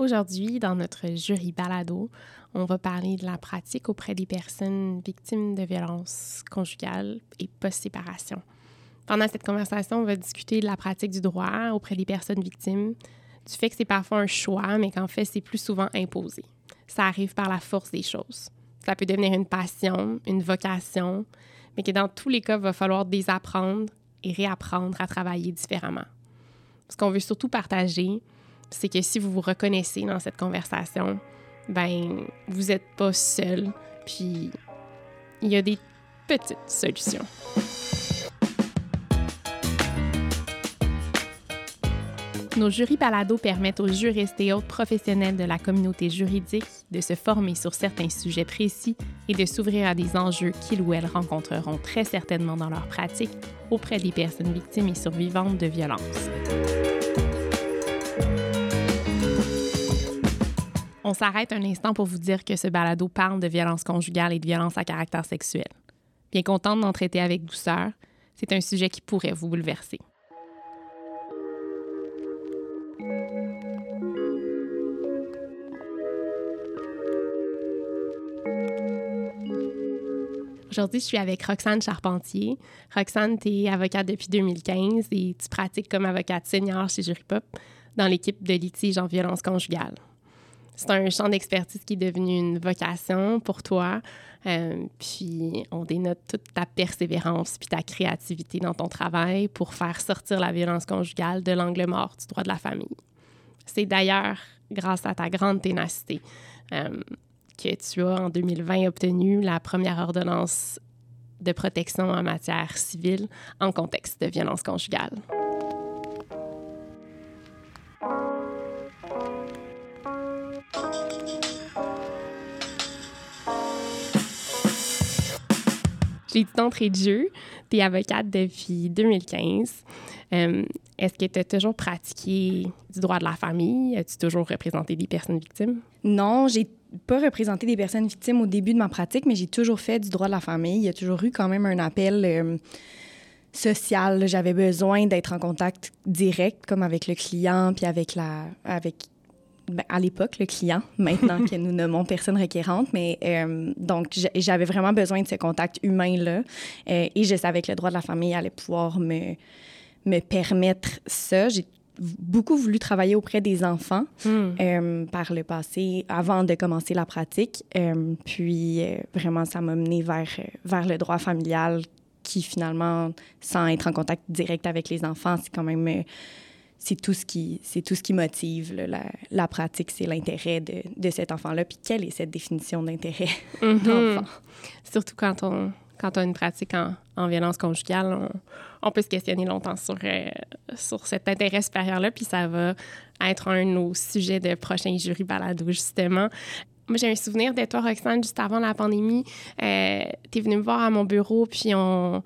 Aujourd'hui, dans notre jury balado, on va parler de la pratique auprès des personnes victimes de violences conjugales et post-séparation. Pendant cette conversation, on va discuter de la pratique du droit auprès des personnes victimes, du fait que c'est parfois un choix, mais qu'en fait, c'est plus souvent imposé. Ça arrive par la force des choses. Ça peut devenir une passion, une vocation, mais que dans tous les cas, il va falloir désapprendre et réapprendre à travailler différemment. Ce qu'on veut surtout partager, c'est que si vous vous reconnaissez dans cette conversation, ben vous n'êtes pas seul, puis il y a des petites solutions. Nos jurys balado permettent aux juristes et autres professionnels de la communauté juridique de se former sur certains sujets précis et de s'ouvrir à des enjeux qu'ils ou elles rencontreront très certainement dans leur pratique auprès des personnes victimes et survivantes de violences. On s'arrête un instant pour vous dire que ce balado parle de violence conjugale et de violence à caractère sexuel. Bien contente d'en traiter avec douceur, c'est un sujet qui pourrait vous bouleverser. Aujourd'hui, je suis avec Roxane Charpentier. Roxane, tu es avocate depuis 2015 et tu pratiques comme avocate senior chez Juripop dans l'équipe de litige en violence conjugale. C'est un champ d'expertise qui est devenu une vocation pour toi. Euh, puis on dénote toute ta persévérance puis ta créativité dans ton travail pour faire sortir la violence conjugale de l'angle mort du droit de la famille. C'est d'ailleurs grâce à ta grande ténacité euh, que tu as en 2020 obtenu la première ordonnance de protection en matière civile en contexte de violence conjugale. J'ai dit d'entrée de jeu, tu es avocate depuis 2015. Euh, est-ce que tu as toujours pratiqué du droit de la famille? As-tu toujours représenté des personnes victimes? Non, j'ai pas représenté des personnes victimes au début de ma pratique, mais j'ai toujours fait du droit de la famille. Il y a toujours eu quand même un appel euh, social. J'avais besoin d'être en contact direct, comme avec le client, puis avec la, avec ben, à l'époque le client, maintenant que nous nommons personne requérante. Mais euh, donc, j'avais vraiment besoin de ce contact humain-là. Euh, et je savais que le droit de la famille allait pouvoir me, me permettre ça. J'ai beaucoup voulu travailler auprès des enfants hmm. euh, par le passé, avant de commencer la pratique. puis, vraiment, ça m'a mené vers, vers le droit familial qui, finalement, sans être en contact direct avec les enfants, c'est quand même c'est tout ce qui c'est tout ce qui motive la, la, pratique, c'est l'intérêt de, de, cet enfant-là. Puis quelle est cette définition d'intérêt mm d'enfant? Surtout quand on quand on a une pratique en, en violence conjugale, on, on, peut se questionner longtemps sur, euh, sur cet intérêt supérieur-là, puis ça va être un de nos sujets de prochain jury balado, justement. Moi, j'ai un souvenir de toi, Roxane, juste avant la pandémie. Euh, tu es venue me voir à mon bureau, puis on,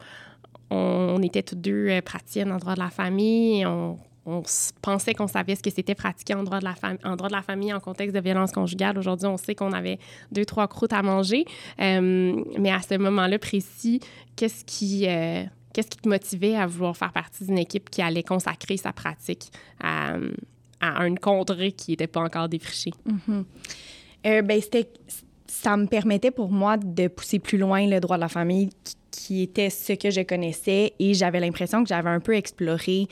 on, était toutes deux euh, praticiennes en droit de la famille. Et on on pensait qu'on savait ce que c'était pratiquer en droit, de la famille en contexte de violence conjugale. Aujourd'hui, on sait qu'on avait deux, trois croûtes à manger. Euh, mais à ce moment-là précis, qu'est-ce qui, euh, qu'est-ce qui te motivait à vouloir faire partie d'une équipe qui allait consacrer sa pratique à, à une contrée qui n'était pas encore défrichée? Mm-hmm. Euh, ben, ça me permettait pour moi de pousser plus loin le droit de la famille qui, était ce que je connaissais et j'avais l'impression que j'avais un peu exploré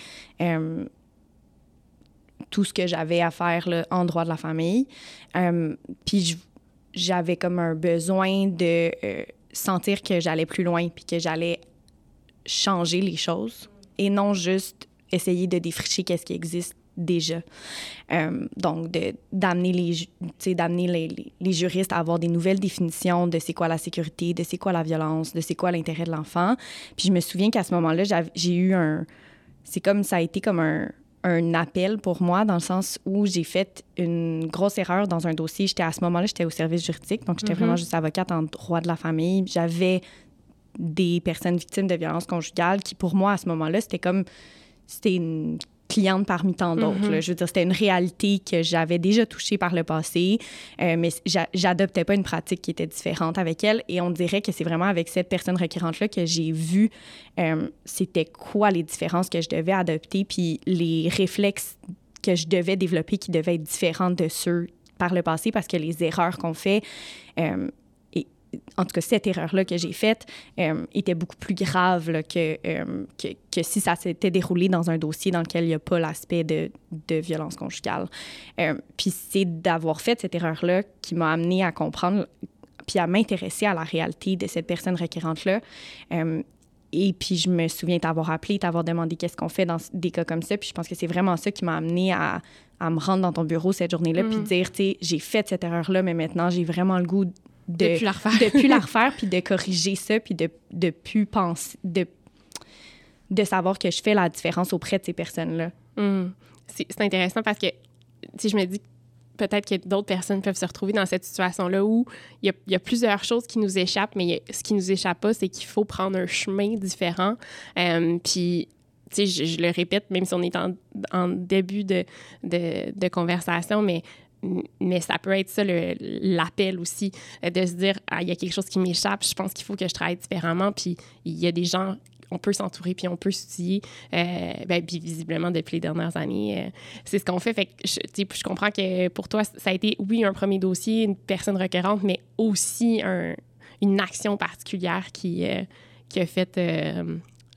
tout ce que j'avais à faire là, en droit de la famille. Euh, puis j'avais comme un besoin de euh, sentir que j'allais plus loin puis que j'allais changer les choses et non juste essayer de défricher qu'est-ce qui existe déjà. Euh, donc, d'amener les, d'amener les, les, juristes à avoir des nouvelles définitions de c'est quoi la sécurité, de c'est quoi la violence, de c'est quoi l'intérêt de l'enfant. Puis je me souviens qu'à ce moment-là, j'ai eu un... C'est comme ça a été comme un, un appel pour moi dans le sens où j'ai fait une grosse erreur dans un dossier. J'étais à ce moment-là, j'étais au service juridique, donc j'étais vraiment mhm. juste avocate en droit de la famille. J'avais des personnes victimes de violences conjugales qui, pour moi, à ce moment-là, c'était comme c'était une cliente parmi tant d'autres. Mm-hmm. Je veux dire, c'était une réalité que j'avais déjà touchée par le passé, euh, mais j'adoptais pas une pratique qui était différente avec elle. Et on dirait que c'est vraiment avec cette personne requérante-là que j'ai vu euh, c'était quoi les différences que je devais adopter, puis les réflexes que je devais développer qui devaient être différentes de ceux par le passé parce que les erreurs qu'on fait, euh, en tout cas, cette erreur-là que j'ai faite euh, était beaucoup plus grave là, que, euh, que, que, si ça s'était déroulé dans un dossier dans lequel il n'y a pas l'aspect de, de, violence conjugale. puis c'est d'avoir fait cette erreur-là qui m'a amené à comprendre puis à m'intéresser à la réalité de cette personne requérante-là. Et puis, je me souviens t'avoir appelé, t'avoir demandé qu'est-ce qu'on fait dans des cas comme ça. Puis, je pense que c'est vraiment ça qui m'a amené à, à, me rendre dans ton bureau cette journée-là, puis mm. dire, tu sais, j'ai fait cette erreur-là, mais maintenant, j'ai vraiment le goût de. De plus la refaire. de plus la refaire, puis de corriger ça, puis de, de plus penser. De, de savoir que je fais la différence auprès de ces personnes-là. Mm. C'est intéressant parce que, si je me dis peut-être que d'autres personnes peuvent se retrouver dans cette situation-là où il y, a, plusieurs choses qui nous échappent, mais ce qui nous échappe pas, c'est qu'il faut prendre un chemin différent. Euh, puis, tu sais, je, le répète, même si on est en, début de, de, conversation, mais mais ça peut être ça l'appel aussi, de se dire, ah, il y a quelque chose qui m'échappe, je pense qu'il faut que je travaille différemment. Puis il y a des gens on peut s'entourer puis on peut s'utiliser. Euh, ben, puis visiblement, depuis les dernières années, euh, c'est ce qu'on fait. Fait que je, comprends que pour toi, ça a été, oui, un premier dossier, une personne requérante, mais aussi une action particulière qui, euh, qui a fait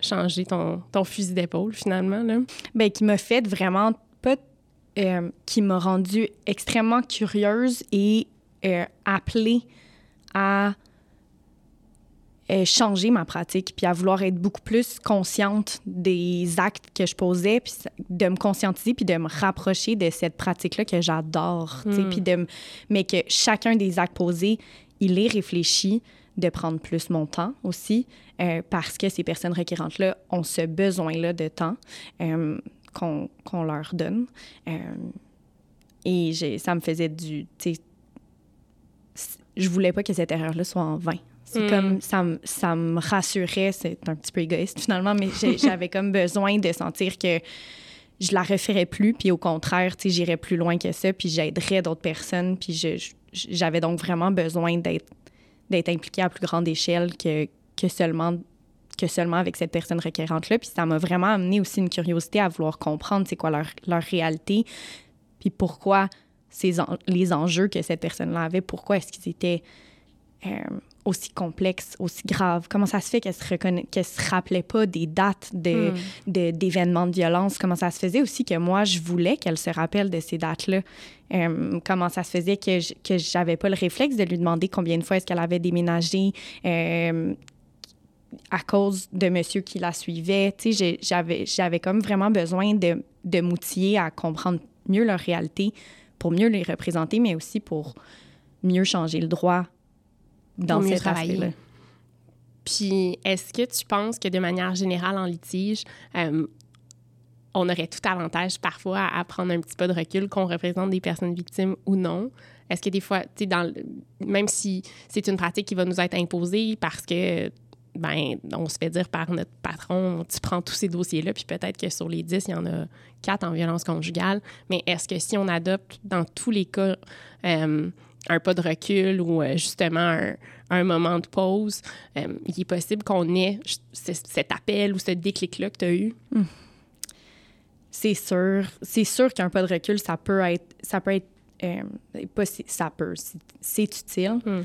changer ton, ton fusil d'épaule, finalement. Là. Bien, qui m'a fait vraiment pas. Qui m'a rendue extrêmement curieuse et appelée à euh, changer ma pratique, puis à vouloir être beaucoup plus consciente des actes que je posais, puis de me conscientiser, puis de me rapprocher de cette pratique-là que j'adore, mm. puis de mais que chacun des actes posés, il est réfléchi, de prendre plus mon temps aussi, euh, parce que ces personnes requérantes-là ont ce besoin-là de temps euh, qu'on leur donne. et ça me faisait du... Je voulais pas que cette erreur-là soit en vain. C'est hmm. comme ça, ça me rassurait, c'est un petit peu égoïste finalement, mais j'avais comme besoin de sentir que je la referais plus, puis au contraire, tu j'irais plus loin que ça, puis j'aiderais d'autres personnes, puis j'avais donc vraiment besoin d'être d'être impliquée à plus grande échelle que, que seulement que seulement avec cette personne requérante-là. Puis ça m'a vraiment amené aussi une curiosité à vouloir comprendre c'est quoi leur, leur réalité, puis pourquoi ces les enjeux que cette personne-là avait, pourquoi est-ce qu'ils étaient euh, aussi complexe, aussi grave? Comment ça se fait qu'elle se, se rappelait pas des dates de, hmm. d'événements de, violence? Comment ça se faisait aussi que moi, je voulais qu'elle se rappelle de ces dates-là? Euh, comment ça se faisait que, je, que j'avais pas le réflexe de lui demander combien de fois est-ce qu'elle avait déménagé? Euh, à cause de monsieur qui la suivait? Tu sais, j'avais, j'avais comme vraiment besoin de, de m'outiller à comprendre mieux leur réalité pour mieux les représenter, mais aussi pour mieux changer le droit dans cet travail Puis, est-ce que tu penses que de manière générale en litige, euh, on aurait tout avantage parfois à, prendre un petit peu de recul qu'on représente des personnes victimes ou non? Est-ce que des fois, tu sais, même si c'est une pratique qui va nous être imposée parce que ben, on se fait dire par notre patron, tu prends tous ces dossiers-là, puis peut-être que sur les 10, il y en a 4 en violence conjugale. Mais est-ce que si on adopte dans tous les cas euh, un pas de recul ou euh, justement un, moment de pause, euh, il est possible qu'on ait cet appel ou ce déclic-là que tu as eu? Hmm. C'est sûr. C'est sûr qu'un pas de recul, ça peut être. Ça peut être. Ça peut. C'est utile. Hmm.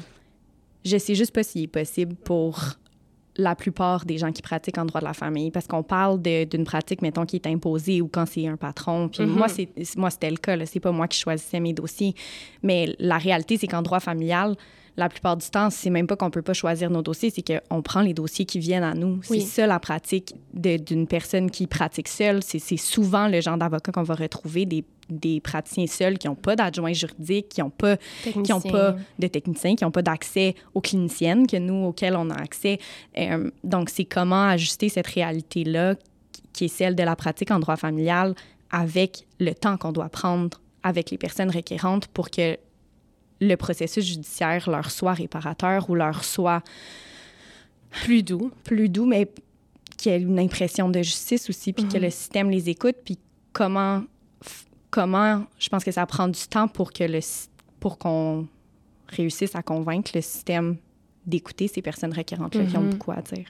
Je sais juste pas s'il est possible pour la plupart des gens qui pratiquent en droit de la famille, parce qu'on parle d'une pratique, mettons, qui est imposée ou quand c'est un patron. Puis moi, mhm. c'est moi, c'était le cas. C'est pas moi qui choisissais mes dossiers. Mais la réalité, c'est qu'en droit familial, la plupart du temps, c'est même pas qu'on peut pas choisir nos dossiers, c'est qu'on prend les dossiers qui viennent à nous. C'est ça la pratique d'une personne qui pratique seule. C'est souvent le genre d'avocat qu'on va retrouver, des, des, praticiens seuls qui n'ont pas d'adjoint juridique, qui n'ont pas, qui ont pas de techniciens, qui n'ont pas d'accès aux cliniciennes que nous, auxquelles on a accès. Euh, donc, c'est comment ajuster cette réalité-là, qui est celle de la pratique en droit familial, avec le temps qu'on doit prendre avec les personnes requérantes pour que le processus judiciaire leur soit réparateur ou leur soit plus doux. Plus doux, mais qu'il y ait une impression de justice aussi, puis que mhm. le système les écoute, puis comment, comment, je pense que ça prend du temps pour que le, pour qu'on réussisse à convaincre le système d'écouter ces personnes requérantes-là qui ont beaucoup à dire.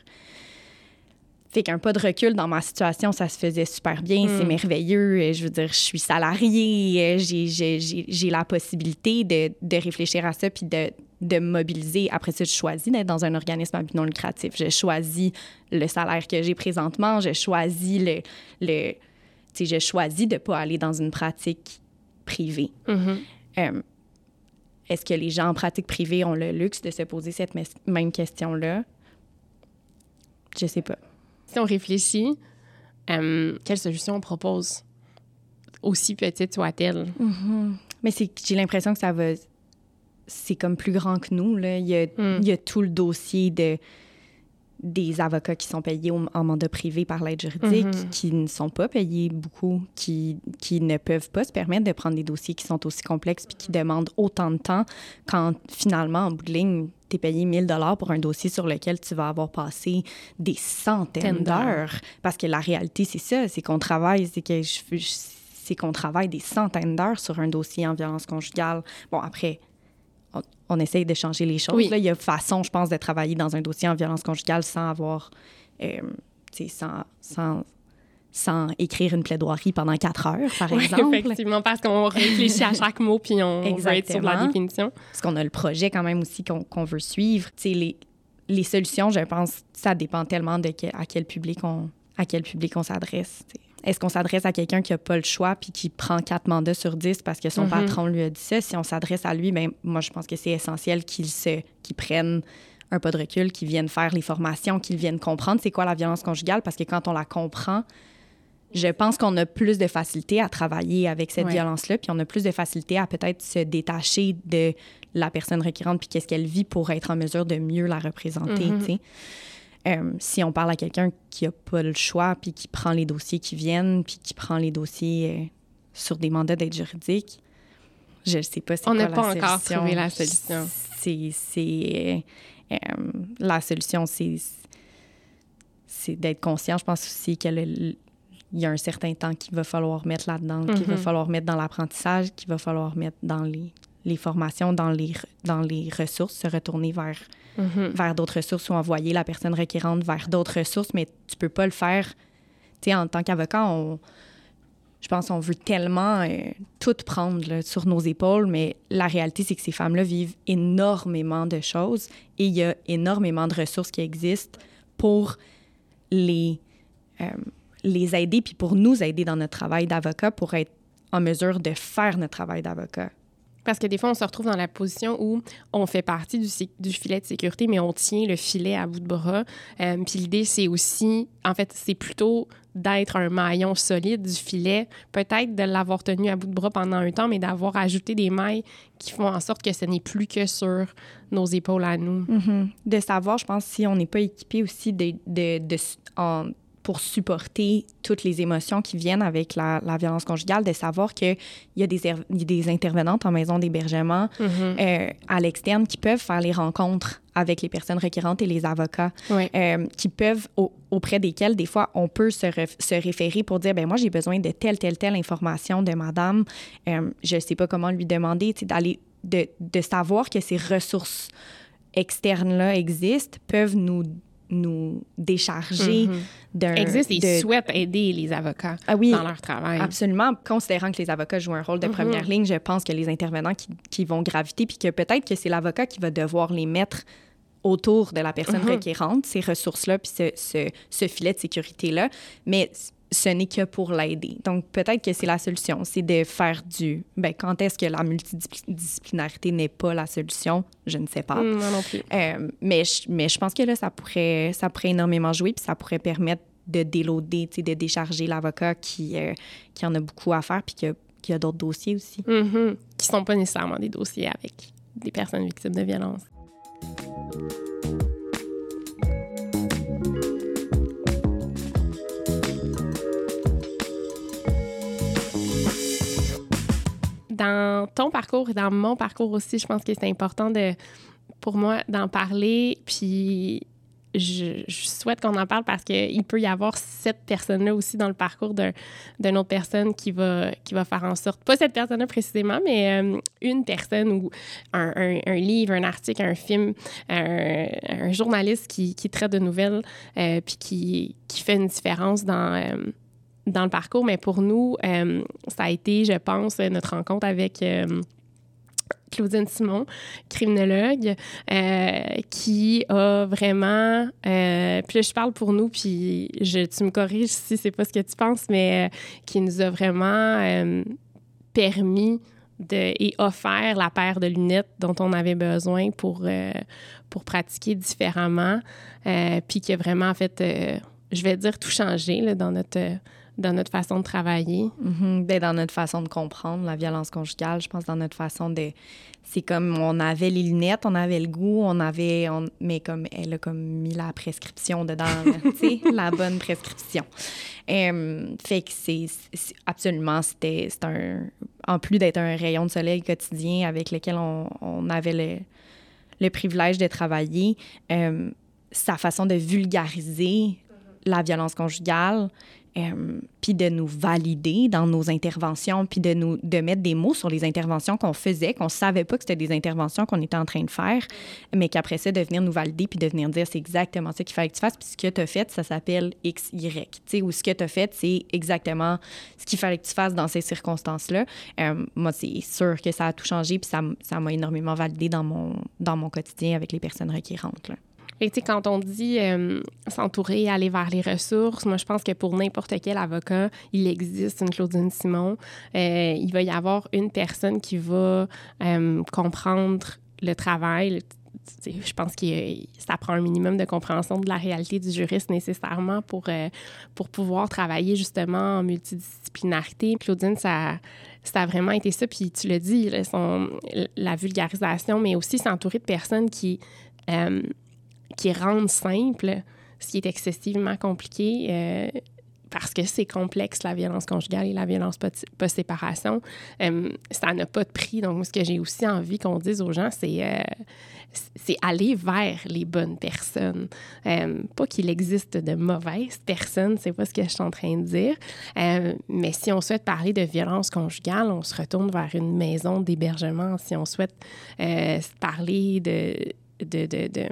Fait qu'un pas de recul dans ma situation, ça se faisait super bien, c'est Mm. merveilleux. Je veux dire, je suis salariée, j'ai- j'ai la possibilité de, de réfléchir à ça puis de, de me mobiliser. Après ça, je choisis d'être dans un organisme à but non lucratif. Je choisis le salaire que j'ai présentement, je choisis le... le sais, je choisis de pas aller dans une pratique privée. Mhm. Euh, Est-ce que les gens en pratique privée ont le luxe de se poser cette mes- même question-là? Je sais pas. Si on réfléchit, euh, quelle solution on propose, aussi petite soit-elle? Mais c'est j'ai l'impression que ça va. C'est comme plus grand que nous. Là. Il, y a, Mm. il y a tout le dossier de, des avocats qui sont payés au- en mandat privé par l'aide juridique, Mhm. qui ne sont pas payés beaucoup, qui, qui ne peuvent pas se permettre de prendre des dossiers qui sont aussi complexes puis qui demandent autant de temps quand finalement, en bout de ligne, tu es payé 1000 dollars pour un dossier sur lequel tu vas avoir passé des centaines d'heures. d'heures. Parce que la réalité, c'est ça, c'est qu'on travaille, c'est que je, je- c'est qu'on travaille des centaines d'heures sur un dossier en violence conjugale. Bon, après, on, on essaye de changer les choses. Oui. Là, il y a façon, je pense, de travailler dans un dossier en violence conjugale sans avoir, euh, sans, sans, sans écrire une plaidoirie pendant quatre heures, par Oui, exemple. effectivement, parce qu'on réfléchit à chaque mot puis on veut être sur la définition. Parce qu'on a le projet quand même aussi qu'on veut suivre. Tu sais, les, les solutions, je pense, ça dépend tellement de que- à quel public on, à quel public on s'adresse. Est-ce qu'on s'adresse à quelqu'un qui n'a pas le choix puis qui prend quatre mandats sur dix parce que son Mhm. patron lui a dit ça? Si on s'adresse à lui, ben moi, je pense que c'est essentiel qu'il se, qu'il prenne un pas de recul, qu'il vienne faire les formations, qu'il vienne comprendre c'est quoi la violence conjugale parce que quand on la comprend, je pense qu'on a plus de facilité à travailler avec cette Ouais. violence-là, puis on a plus de facilité à peut-être se détacher de la personne requérante puis qu'est-ce qu'elle vit pour être en mesure de mieux la représenter, Mhm. tu sais. Euh, si on parle à quelqu'un qui n'a pas le choix puis qui prend les dossiers qui viennent puis qui prend les dossiers euh, sur des mandats d'aide juridique, je ne sais pas c'est On n'a pas la encore solution. trouvé la solution. C'est... euh, la solution, c'est d'être conscient. Je pense aussi qu'il y a un certain temps qu'il va falloir mettre là-dedans, qu'il va Mhm. falloir mettre dans l'apprentissage, qu'il va falloir mettre dans les, les formations, dans les, dans les ressources, se retourner vers, Mhm. vers d'autres ressources ou envoyer la personne requérante vers d'autres ressources, mais tu peux pas le faire. Tu en tant qu'avocat, on, je pense qu'on veut tellement euh, tout prendre sur nos épaules, mais la réalité, c'est que ces femmes-là vivent énormément de choses et il y a énormément de ressources qui existent pour les, euh, les aider, puis pour nous aider dans notre travail d'avocat, pour être en mesure de faire notre travail d'avocat. Parce que des fois, on se retrouve dans la position où on fait partie du, du filet de sécurité, mais on tient le filet à bout de bras. Euh, Puis l'idée, c'est aussi, en fait, c'est plutôt d'être un maillon solide du filet, peut-être de l'avoir tenu à bout de bras pendant un temps, mais d'avoir ajouté des mailles qui font en sorte que ce n'est plus que sur nos épaules à nous. De savoir, je pense, si on n'est pas équipé aussi de, de, de- en- pour supporter toutes les émotions qui viennent avec la, la violence conjugale, de savoir qu'il y, a des er- y a des intervenantes en maison d'hébergement euh, à l'externe qui peuvent faire les rencontres avec les personnes requérantes et les avocats, Oui. euh, qui peuvent, au- auprès desquels, des fois, on peut se, se référer pour dire, ben moi, j'ai besoin de telle, telle, telle information de madame. Euh, je ne sais pas comment lui demander, d'aller, de, de savoir que ces ressources externes-là existent, peuvent nous, nous décharger Mhm. d'un... Existe de- souhaitent aider les avocats Ah oui, dans leur travail. Absolument. Considérant que les avocats jouent un rôle de première ligne, je pense que les intervenants qui, qui vont graviter, puis que peut-être que c'est l'avocat qui va devoir les mettre autour de la personne Mhm. requérante, ces ressources-là, puis ce, ce- ce filet de sécurité-là. Mais ce n'est que pour l'aider. Donc, peut-être que c'est la solution, c'est de faire du... Ben, quand est-ce que la multidisciplinarité n'est pas la solution? Je ne sais pas. Mm, moi non plus. Euh, mais, je, mais je pense que là, ça pourrait, ça pourrait énormément jouer, puis ça pourrait permettre de déloader, tu sais, de décharger l'avocat qui, euh, qui en a beaucoup à faire, puis qui a, qui a d'autres dossiers aussi. Mhm. Qui sont pas nécessairement des dossiers avec des personnes victimes de violence. Dans ton parcours et dans mon parcours aussi, je pense que c'est important de, pour moi d'en parler, puis je, souhaite qu'on en parle parce qu'il peut y avoir cette personne-là aussi dans le parcours d'une autre personne qui va, qui va faire en sorte, pas cette personne-là précisément, mais euh, une personne ou un, livre, un article, un film, un, journaliste qui, qui, traite de nouvelles euh, puis qui, qui, fait une différence dans, euh, dans le parcours. Mais pour nous, ça a été, je pense, notre rencontre avec Claudine Simon, criminologue, euh, qui a vraiment. Euh, puis là, je parle pour nous, puis je, tu me corriges si c'est pas ce que tu penses, mais euh, qui nous a vraiment permis de, et offert la paire de lunettes dont on avait besoin pour, pour pratiquer différemment, puis qui a vraiment, en fait, je vais dire, tout changé dans notre dans notre façon de travailler. Mm dans notre façon de comprendre la violence conjugale, je pense dans notre façon de... C'est comme on avait les lunettes, on avait le goût, on avait... Mais comme elle a comme mis la prescription dedans, tu sais, la bonne prescription. fait que c'est... Absolument, c'était un... En plus d'être un rayon de soleil quotidien avec lequel on, on avait le, le, privilège de travailler, sa façon de vulgariser la violence conjugale, euh, puis de nous valider dans nos interventions, puis de nous de mettre des mots sur les interventions qu'on faisait, qu'on savait pas que c'était des interventions qu'on était en train de faire, mais qu'après ça, de venir nous valider, puis de venir dire c'est exactement ça qu'il fallait que tu fasses, puis ce que tu as fait, ça s'appelle X, Y, ou ce que tu as fait, c'est exactement ce qu'il fallait que tu fasses dans ces circonstances-là. Euh, moi, c'est sûr que ça a tout changé, puis ça m'a énormément validé dans mon, dans mon quotidien avec les personnes requérantes. Là. Et tu sais, quand on dit euh, s'entourer, aller vers les ressources, moi, je pense que pour n'importe quel avocat, il existe une Claudine Simon. Euh, il va y avoir une personne qui va euh, comprendre le travail, je pense que ça prend un minimum de compréhension de la réalité du juriste nécessairement pour, pour pouvoir travailler justement en multidisciplinarité. Claudine, ça, ça a vraiment été ça. Puis tu le dis, la vulgarisation, mais aussi s'entourer de personnes qui qui rendent simple ce qui est excessivement compliqué. Euh, parce que c'est complexe, la violence conjugale et la violence post-séparation. Euh, ça n'a pas de prix. Donc, ce que j'ai aussi envie qu'on dise aux gens, c'est euh, aller vers les bonnes personnes. pas qu'il existe de mauvaises personnes, c'est pas ce que je suis en train de dire. mais si on souhaite parler de violence conjugale, on se retourne vers une maison d'hébergement. Si on souhaite parler de de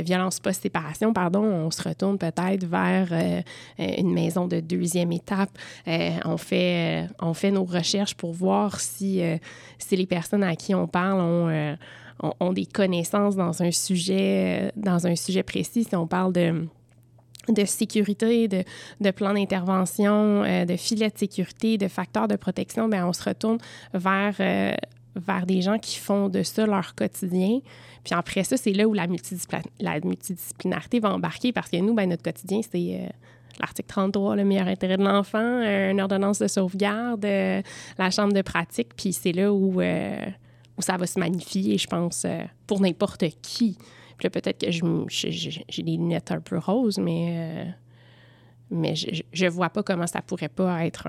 violence post-séparation, pardon, on se retourne peut-être vers euh, une maison de deuxième étape. Euh, on, fait, euh, on fait nos recherches pour voir si, si les personnes à qui on parle ont, ont, des connaissances dans un sujet, dans un sujet précis. Si on parle de de sécurité, de, de plan d'intervention, de filet de sécurité, de facteurs de protection, bien, on se retourne vers, vers des gens qui font de ça leur quotidien. Puis après ça, c'est là où la, la, multidisciplinarité va embarquer parce que nous, ben, notre quotidien, c'est euh, l'article 33, le meilleur intérêt de l'enfant, euh, une ordonnance de sauvegarde, euh, la chambre de pratique. Puis c'est là où, où ça va se magnifier, je pense, pour n'importe qui. Puis peut-être que j'ai des lunettes un peu roses, mais, mais je ne vois pas comment ça pourrait pas être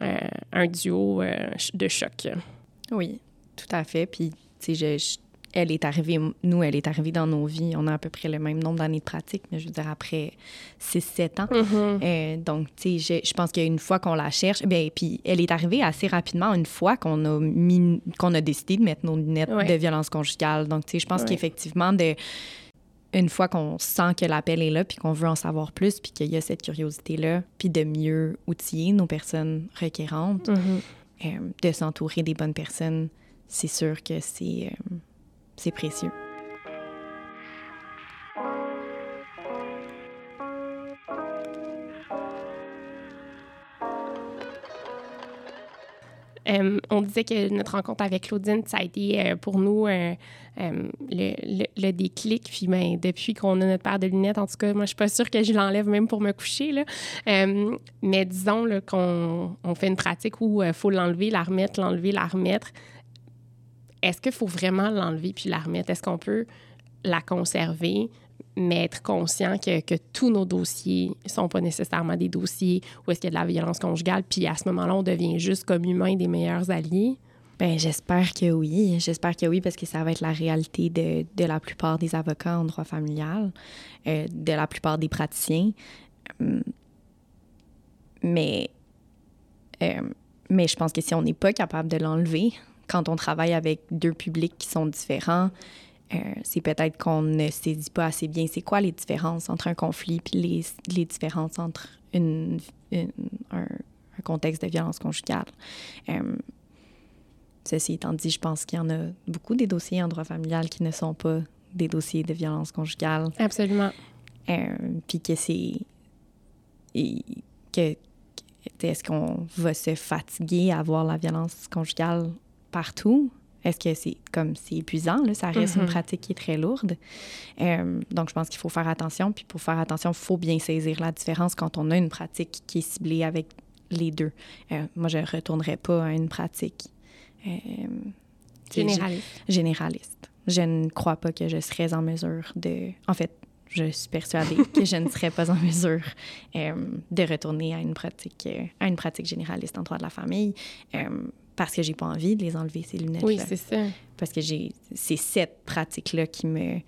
un, un duo de choc. Oui, tout à fait. Puis, tu sais, elle est arrivée, nous, elle est arrivée dans nos vies. On a à peu près le même nombre d'années de pratique, mais je veux dire, après 6-7 ans. Mm-hmm. Euh, donc, tu sais, je, pense qu'une fois qu'on la cherche, bien, puis elle est arrivée assez rapidement une fois qu'on a, mis, qu'on a décidé de mettre nos lunettes de violence conjugale. Donc, tu sais, je pense qu'effectivement, de une fois qu'on sent que l'appel est là, puis qu'on veut en savoir plus, puis qu'il y a cette curiosité-là, puis de mieux outiller nos personnes requérantes, mm-hmm. De s'entourer des bonnes personnes, c'est sûr que c'est euh, précieux. Euh, on disait que notre rencontre avec Claudine, ça a été euh, pour nous euh, le, déclic. Puis ben, depuis qu'on a notre paire de lunettes, en tout cas, moi, je suis pas sûre que je l'enlève même pour me coucher. Là. mais disons qu'on on fait une pratique où il faut l'enlever, la remettre, l'enlever, la remettre. Est-ce qu'il faut vraiment l'enlever puis la remettre? Est-ce qu'on peut la conserver? Mais être conscient que, que, tous nos dossiers ne sont pas nécessairement des dossiers où est-ce qu'il y a de la violence conjugale, puis à ce moment-là, on devient juste comme humain des meilleurs alliés. Ben, j'espère que oui. J'espère que oui, parce que ça va être la réalité de, de la plupart des avocats en droit familial, euh, de la plupart des praticiens. Hum, mais, euh, mais je pense que si on n'est pas capable de l'enlever, quand on travaille avec deux publics qui sont différents, euh, c'est peut-être qu'on ne saisit pas assez bien c'est quoi les différences entre un conflit puis les, les différences entre une, une, un, un, contexte de violence conjugale. Euh, ceci étant dit, je pense qu'il y en a beaucoup des dossiers en droit familial qui ne sont pas des dossiers de violence conjugale. Absolument. Euh, puis que c'est... que est-ce qu'on va se fatiguer à voir la violence conjugale partout? Est-ce que c'est comme c'est épuisant? Là? Ça reste mm -hmm. une pratique qui est très lourde. Euh, donc, je pense qu'il faut faire attention. Puis pour faire attention, il faut bien saisir la différence quand on a une pratique qui est ciblée avec les deux. Euh, moi, je ne retournerai pas à une pratique euh, généraliste. généraliste. Je ne crois pas que je serais en mesure de... En fait, je suis persuadée que je ne serais pas en mesure euh, de retourner à une pratique euh, à une pratique généraliste en droit de la famille euh, parce que j'ai pas envie de les enlever ces lunettes oui c'est ça. Parce que j'ai c'est cette pratique là qui me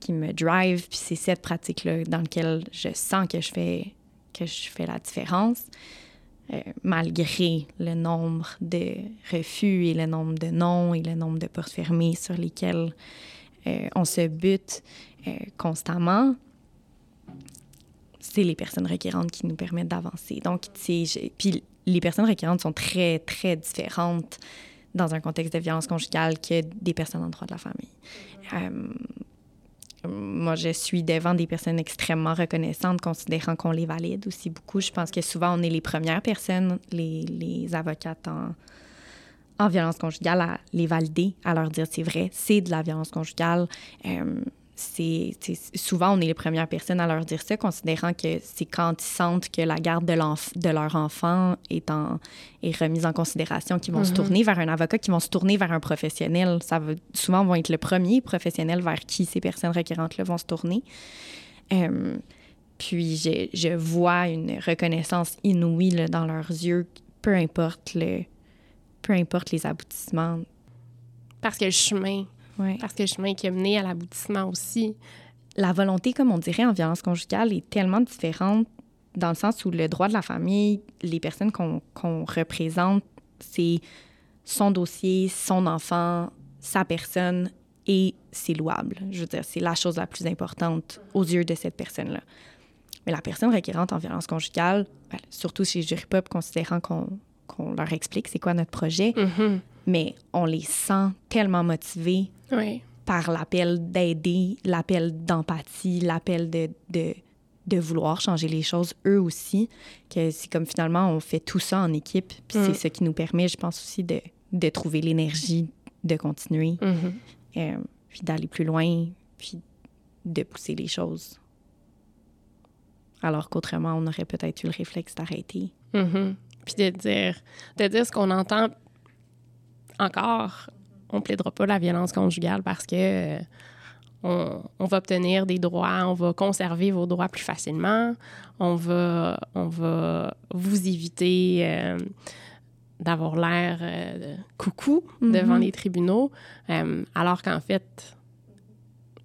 qui me drive puis c'est cette pratique là dans laquelle je sens que je fais que je fais la différence euh, malgré le nombre de refus et le nombre de non et le nombre de portes fermées sur lesquelles euh, on se bute euh, constamment, c'est les personnes requérantes qui nous permettent d'avancer. Donc, puis les personnes requérantes sont très, très différentes dans un contexte de violence conjugale que des personnes en droit de la famille. Euh, moi, je suis devant des personnes extrêmement reconnaissantes, considérant qu'on les valide aussi beaucoup. Je pense que souvent, on est les premières personnes, les, les avocates en, en violence conjugale, à les valider, à leur dire c'est vrai, c'est de la violence conjugale. Euh, c'est souvent on est les premières personnes à leur dire ça, considérant que c'est quand ils sentent que la garde de, de leur enfant est, en, est remise en considération qu'ils vont se tourner vers un avocat, qu'ils vont se tourner vers un professionnel. Ça va, souvent vont être le premier professionnel vers qui ces personnes requérantes-là vont se tourner. Euh, puis je, je, vois une reconnaissance inouïe là, dans leurs yeux, peu importe le, peu importe les aboutissements. Parce que le chemin Ouais. Parce que le chemin qui a mené à l'aboutissement aussi. La volonté, comme on dirait en violence conjugale, est tellement différente dans le sens où le droit de la famille, les personnes qu'on qu représente, c'est son dossier, son enfant, sa personne, et c'est louable. Je veux dire, c'est la chose la plus importante aux yeux de cette personne-là. Mais la personne requérante en violence conjugale, ben, surtout chez Jury Pop, considérant qu'on qu leur explique c'est quoi notre projet, mm -hmm. Mais on les sent tellement motivés oui. par l'appel d'aider, l'appel d'empathie, l'appel de, de, de, vouloir changer les choses eux aussi, que c'est comme finalement on fait tout ça en équipe, puis mm. c'est ce qui nous permet, je pense aussi, de, de trouver l'énergie de continuer, mm -hmm. euh, puis d'aller plus loin, puis de pousser les choses. Alors qu'autrement, on aurait peut-être eu le réflexe d'arrêter. Mm -hmm. Puis de dire, de dire ce qu'on entend encore on ne plaidera pas la violence conjugale parce que euh, on, on, va obtenir des droits, on va conserver vos droits plus facilement, on va, on va vous éviter euh, d'avoir l'air euh, coucou mm -hmm. devant les tribunaux, euh, alors qu'en fait,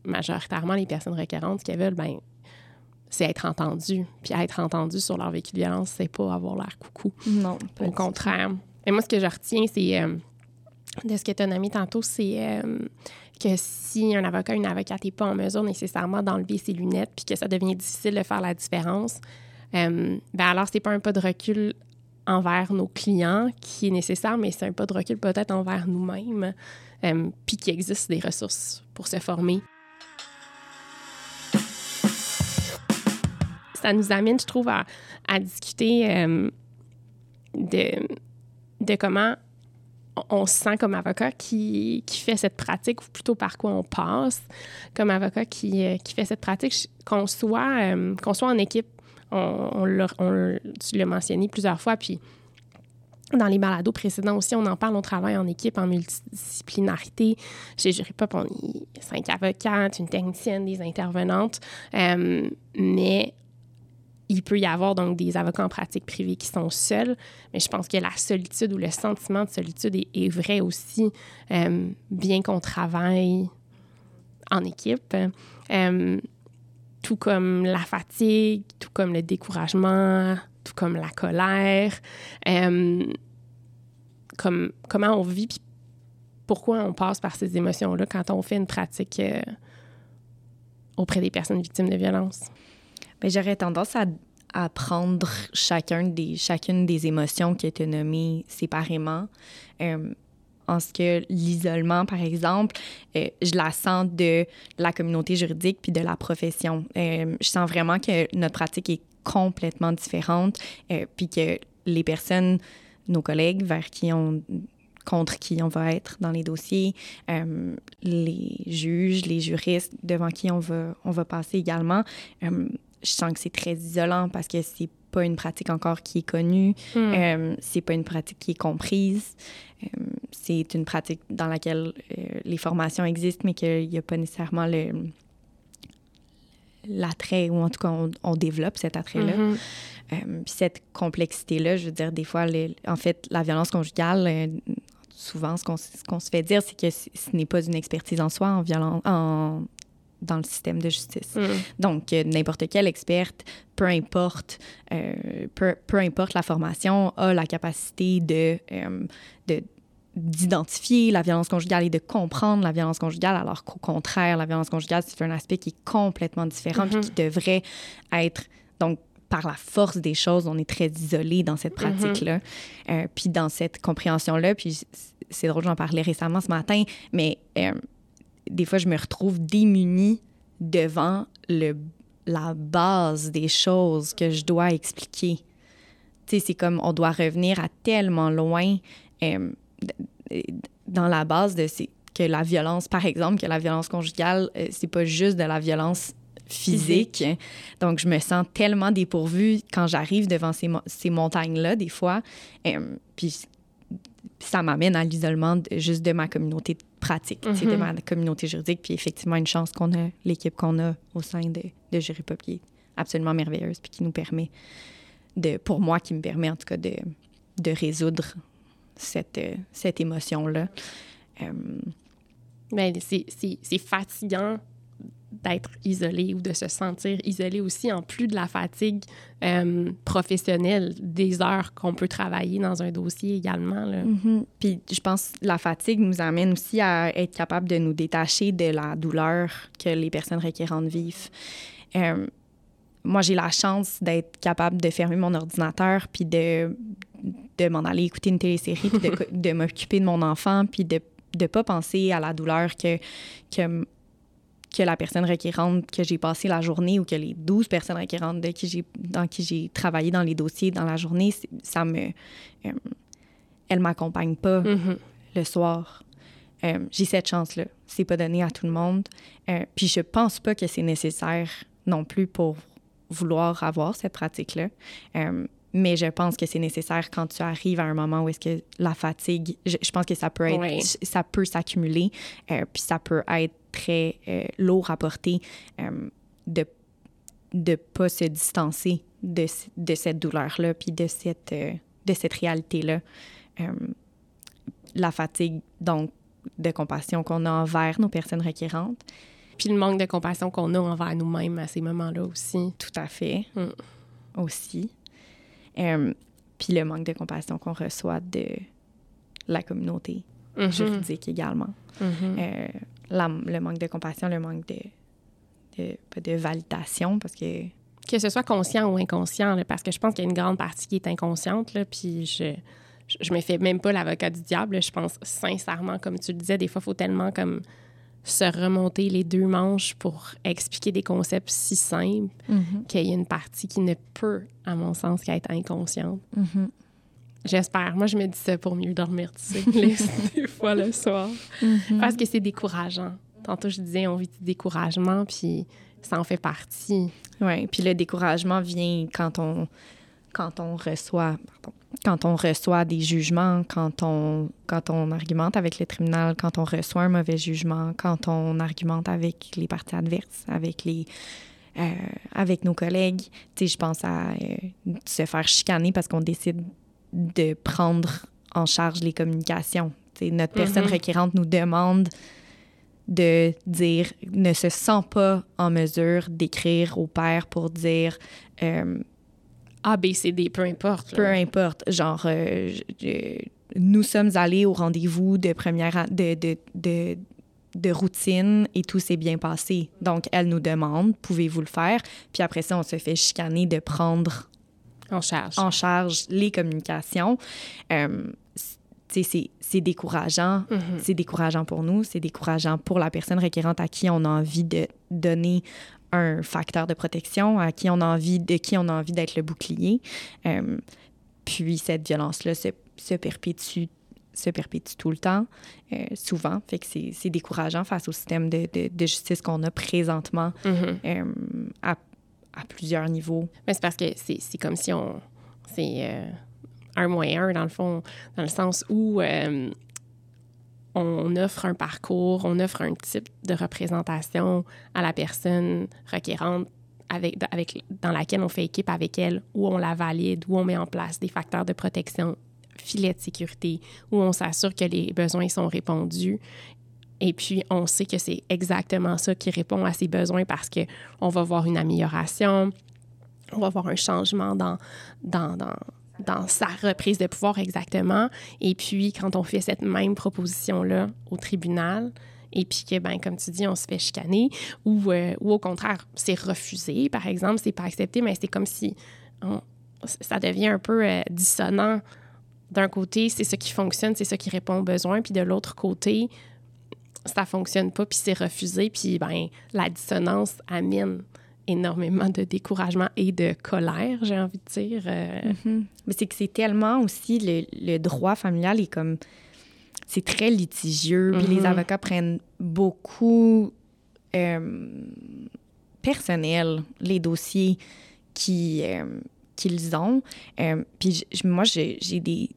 majoritairement, les personnes requérantes, ce qu'elles veulent, ben, c'est être entendues. Puis être entendues sur leur vécu de violence, c'est pas avoir l'air coucou. Non. Au contraire. Et moi, ce que je retiens, c'est de ce que tu as nommé tantôt, c'est euh, que si un avocat, une avocate n'est pas en mesure nécessairement d'enlever ses lunettes puis que ça devient difficile de faire la différence, euh, ben alors c'est pas un pas de recul envers nos clients qui est nécessaire, mais c'est un pas de recul peut-être envers nous-mêmes, euh, puis qu'il existe des ressources pour se former. Ça nous amène, je trouve, à, à discuter euh, de, de comment on se sent comme avocat qui, qui, fait cette pratique, ou plutôt par quoi on passe comme avocat qui, euh, qui fait cette pratique, qu'on soit, euh, soit en équipe. On, on tu l'as mentionné plusieurs fois, puis dans les balados précédents aussi, on en parle, on travaille en équipe, en multidisciplinarité. Chez Jury Pop, on est cinq avocates, une technicienne, des intervenantes. Euh, mais il peut y avoir donc des avocats en pratique privée qui sont seuls, mais je pense que la solitude ou le sentiment de solitude est, vrai aussi, euh, bien qu'on travaille en équipe. Euh, tout comme la fatigue, tout comme le découragement, tout comme la colère, euh, comme, comment on vit, puis pourquoi on passe par ces émotions-là quand on fait une pratique auprès des personnes victimes de violence. J'aurais tendance à, à, prendre chacun des, chacune des émotions qui étaient nommées séparément. Euh, en ce que l'isolement, par exemple, euh, je la sens de la communauté juridique puis de la profession. Euh, je sens vraiment que notre pratique est complètement différente puis que les personnes, nos collègues vers qui on contre qui on va être dans les dossiers, les juges, les juristes devant qui on va, on va passer également je sens que c'est très isolant parce que c'est pas une pratique encore qui est connue, hmm. euh, c'est pas une pratique qui est comprise. Euh, c'est une pratique dans laquelle euh, les formations existent, mais qu'il n'y a pas nécessairement le l'attrait, ou en tout cas, on, développe cet attrait-là. Puis cette complexité-là, je veux dire, des fois, en fait, la violence conjugale, souvent, ce qu'on se fait dire, c'est que ce n'est pas une expertise en soi en, violence, en dans le système de justice. Mm. Donc, euh, n'importe quelle experte, peu importe, euh, peu, peu, importe la formation, a la capacité de, euh, de d'identifier la violence conjugale et de comprendre la violence conjugale, alors qu'au contraire, la violence conjugale, c'est un aspect qui est complètement différent et qui mm-hmm. devrait être, donc, par la force des choses, on est très isolé dans cette mm-hmm. pratique-là, puis dans cette compréhension-là. Puis c'est drôle, j'en parlais récemment ce matin, mais des fois, je me retrouve démunie devant le, la base des choses que je dois expliquer. Tu sais, c'est comme on doit revenir à tellement loin euh, dans la base de que la violence, par exemple, que la violence conjugale, euh, c'est pas juste de la violence physique. Donc, je me sens tellement dépourvue quand j'arrive devant ces, ces montagnes-là, des fois. Euh, puis ça m'amène à l'isolement juste de ma communauté pratique, de mhm. ma communauté juridique. Puis effectivement, une chance qu'on a, l'équipe qu'on a au sein de, de Jury Pop qui est absolument merveilleuse, puis qui nous permet, de, pour moi, qui me permet en tout cas de, de résoudre cette, cette émotion-là. Euh, ben, c'est fatigant d'être isolé ou de se sentir isolé aussi, en plus de la fatigue euh, professionnelle, des heures qu'on peut travailler dans un dossier également. Là. Mm-hmm. Puis je pense que la fatigue nous amène aussi à être capable de nous détacher de la douleur que les personnes requérantes vivent. Euh, moi, j'ai la chance d'être capable de fermer mon ordinateur puis de, de m'en aller écouter une télésérie puis de, de m'occuper de mon enfant puis de ne pas penser à la douleur que, que que la personne requérante que j'ai passé la journée ou que les 12 personnes requérantes de qui j'ai, dans qui j'ai travaillé dans les dossiers dans la journée, ça me... Euh, elle m'accompagne pas mm-hmm. le soir. Euh, j'ai cette chance-là. C'est pas donné à tout le monde. Euh, puis je pense pas que c'est nécessaire non plus pour vouloir avoir cette pratique-là. Mais je pense que c'est nécessaire quand tu arrives à un moment où est-ce que la fatigue, je, pense que ça peut être, ça peut s'accumuler, puis ça peut être très euh, lourd à porter euh, de ne pas se distancer de, de cette douleur-là, puis de cette, euh, de cette réalité-là. la fatigue, donc, de compassion qu'on a envers nos personnes requérantes. Puis le manque de compassion qu'on a envers nous-mêmes à ces moments-là aussi. Tout à fait. Mm. Aussi. Puis le manque de compassion qu'on reçoit de la communauté mm-hmm. juridique également. Mm-hmm le manque de compassion, le manque de, de, de, validation, parce que... Que ce soit conscient ou inconscient, parce que je pense qu'il y a une grande partie qui est inconsciente, là, puis je, je, me fais même pas l'avocat du diable. Je pense sincèrement, comme tu le disais, des fois, il faut tellement comme se remonter les deux manches pour expliquer des concepts si simples mm-hmm. qu'il y a une partie qui ne peut, à mon sens, qu'être inconsciente. Mm-hmm. J'espère. Moi, je me dis ça pour mieux dormir, tu sais, des fois le soir. Mm-hmm. Parce que c'est décourageant. Tantôt, je disais, on vit du découragement, puis ça en fait partie. Oui, puis le découragement vient quand on, quand on reçoit, quand on reçoit des jugements, quand on, quand on argumente avec le tribunal, quand on reçoit un mauvais jugement, quand on argumente avec les parties adverses, avec les, euh, avec nos collègues. Tu sais, je pense à euh, se faire chicaner parce qu'on décide de prendre en charge les communications. Tu sais, notre personne Mhm. requérante nous demande de dire, ne se sent pas en mesure d'écrire au père pour dire, euh, A, B, C, D, peu importe. là. peu importe, genre, euh, je- nous sommes allés au rendez-vous de première de, de, de, de routine et tout s'est bien passé. Donc, elle nous demande, pouvez-vous le faire? Puis après ça, on se fait chicaner de prendre En charge. en charge les communications. Euh, c'est décourageant. Mhm. C'est décourageant pour nous, c'est décourageant pour la personne requérante à qui on a envie de donner un facteur de protection, à qui on a envie, de qui on a envie d'être le bouclier. Euh, puis cette violence-là se, se perpétue se perpétue tout le temps, euh, souvent. Fait que c'est décourageant face au système de, de- de justice qu'on a présentement Mhm. euh, à, à plusieurs niveaux. Mais c'est parce que c'est comme si on. C'est un moins un, dans le fond, dans le sens où on offre un parcours, on offre un type de représentation à la personne requérante avec, avec, dans laquelle on fait équipe avec elle, où on la valide, où on met en place des facteurs de protection, filets de sécurité, où on s'assure que les besoins sont répondus. Et puis, on sait que c'est exactement ça qui répond à ces besoins parce que on va voir une amélioration, on va voir un changement dans, dans, dans, dans sa reprise de pouvoir exactement. Et puis, quand on fait cette même proposition-là au tribunal, et puis que, ben, comme tu dis, on se fait chicaner, ou, euh, ou au contraire, c'est refusé, par exemple, c'est pas accepté, mais c'est comme si ça devient un peu euh, dissonant. D'un côté, c'est ce qui fonctionne, c'est ce qui répond aux besoins, puis de l'autre côté, ça fonctionne pas, puis c'est refusé, puis ben, la dissonance amène énormément de découragement et de colère, j'ai envie de dire. euh, Mais c'est que c'est tellement aussi le, le droit familial est comme c'est très litigieux. Puis les Mhm. avocats prennent beaucoup euh, personnel les dossiers qui euh, qu'ils ont. Puis moi j'ai j'ai des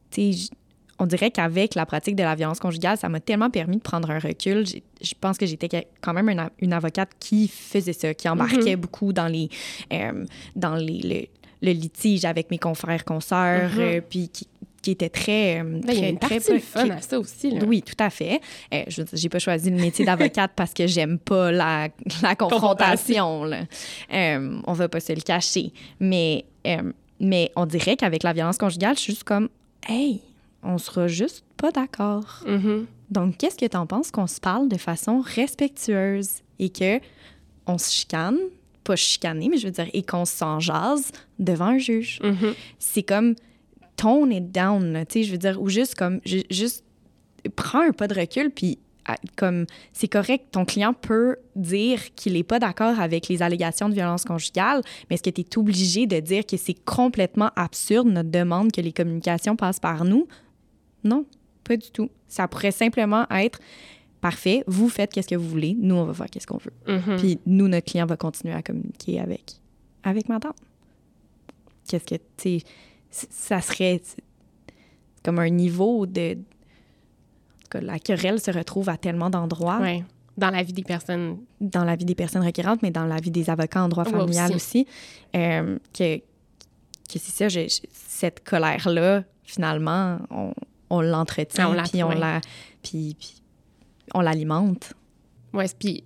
on dirait qu'avec la pratique de la violence conjugale, ça m'a tellement permis de prendre un recul. Je pense que j'étais quand même une, avocate qui faisait ça, qui embarquait beaucoup dans les euh, dans les, le, le litige avec mes confrères, consoeurs, Mhm. euh, puis qui, qui était très, euh, ben, il y a très, une très partie le qui- fun à ça aussi. Là. oui, tout à fait. Euh, je j'ai pas choisi le métier d'avocate parce que j'aime pas la, la confrontation. là. Euh, on va pas se le cacher. Mais, euh, mais on dirait qu'avec la violence conjugale, je suis juste comme, hey, on sera juste pas d'accord. Mhm. Donc, qu'est-ce que t'en penses qu'on se parle de façon respectueuse et que on se chicane, pas chicaner, mais je veux dire, et qu'on s'en jase devant un juge? Mhm. c'est comme tone it down, tu sais, je veux dire, ou juste comme, ju- juste prends un pas de recul, puis à- comme, c'est correct, ton client peut dire qu'il n'est pas d'accord avec les allégations de violence conjugale, mais est-ce que tu es obligé de dire que c'est complètement absurde notre demande que les communications passent par nous? Non, pas du tout. Ça pourrait simplement être parfait, vous faites qu'est-ce que vous voulez, nous, on va faire qu'est-ce qu'on veut. Mhm. Puis nous, notre client va continuer à communiquer avec, avec madame. Qu'est-ce que, tu ça serait comme un niveau de. Cas, la querelle se retrouve à tellement d'endroits Ouais. Dans la vie des personnes. dans la vie des personnes requérantes, mais dans la vie des avocats en droit Ouais, familial aussi. aussi, euh, que, que c'est ça, je- je- cette colère-là, finalement, on, on l'entretient, Ah, puis on la, puis, puis on l'alimente. Ouais, puis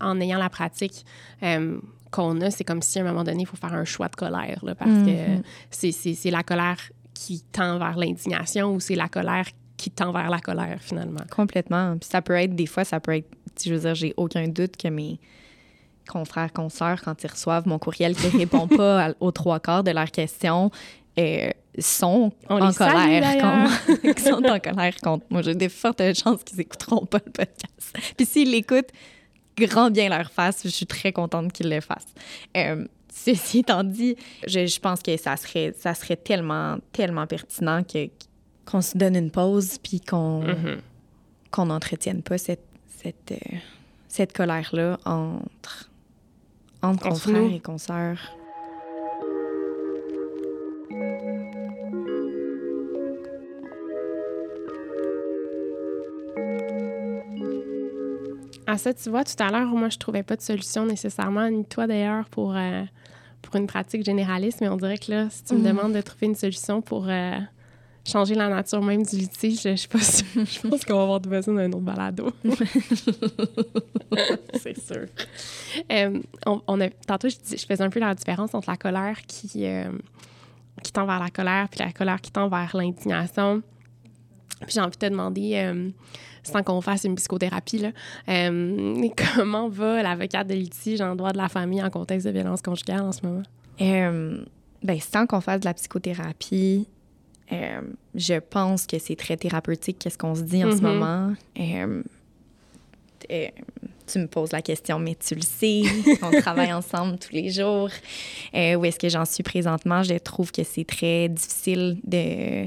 en ayant la pratique euh, qu'on a, c'est comme si à un moment donné, il faut faire un choix de colère, là, parce Mhm. que c'est- c'est c'est la colère qui tend vers l'indignation ou c'est la colère qui tend vers la colère, finalement. Complètement. Puis ça peut être, des fois, ça peut être, je veux dire, j'ai aucun doute que mes confrères, consoeurs, quand ils reçoivent mon courriel qui ne répond pas à- aux trois quarts de leurs questions, euh, sont On en colère. contre- ils sont en colère contre moi. J'ai des fortes chances qu'ils n'écouteront pas le podcast. Puis s'ils l'écoutent, grand bien leur face. Je suis très contente qu'ils le fassent. Euh, ceci étant dit, je, je pense que ça serait, ça serait tellement, tellement pertinent que qu'on se donne une pause puis qu'on Mhm. qu'on n'entretienne pas cette, cette, euh, cette colère-là entre, entre Entre confrères et consoeurs. À ça, tu vois, tout à l'heure, moi, je trouvais pas de solution nécessairement, ni toi d'ailleurs, pour, euh, pour une pratique généraliste, mais on dirait que là, si tu me Mhm. demandes de trouver une solution pour euh, changer la nature même du litige, je, je suis pas sûre. Je pense qu'on va avoir besoin d'un autre balado. C'est sûr. Euh, on, on a, tantôt, je, dis- je faisais un peu la différence entre la colère qui, qui tend vers la colère puis la colère qui tend vers l'indignation. Puis j'ai envie de te demander, euh, sans qu'on fasse une psychothérapie, là, euh, comment va l'avocate de litige en droit de la famille en contexte de violence conjugale en ce moment? Euh, ben, sans qu'on fasse de la psychothérapie, je pense que c'est très thérapeutique, qu'est-ce qu'on se dit en ce Mhm. moment. Tu me poses la question, mais tu le sais, on travaille ensemble tous les jours. Où est-ce que j'en suis présentement? Je trouve que c'est très difficile de,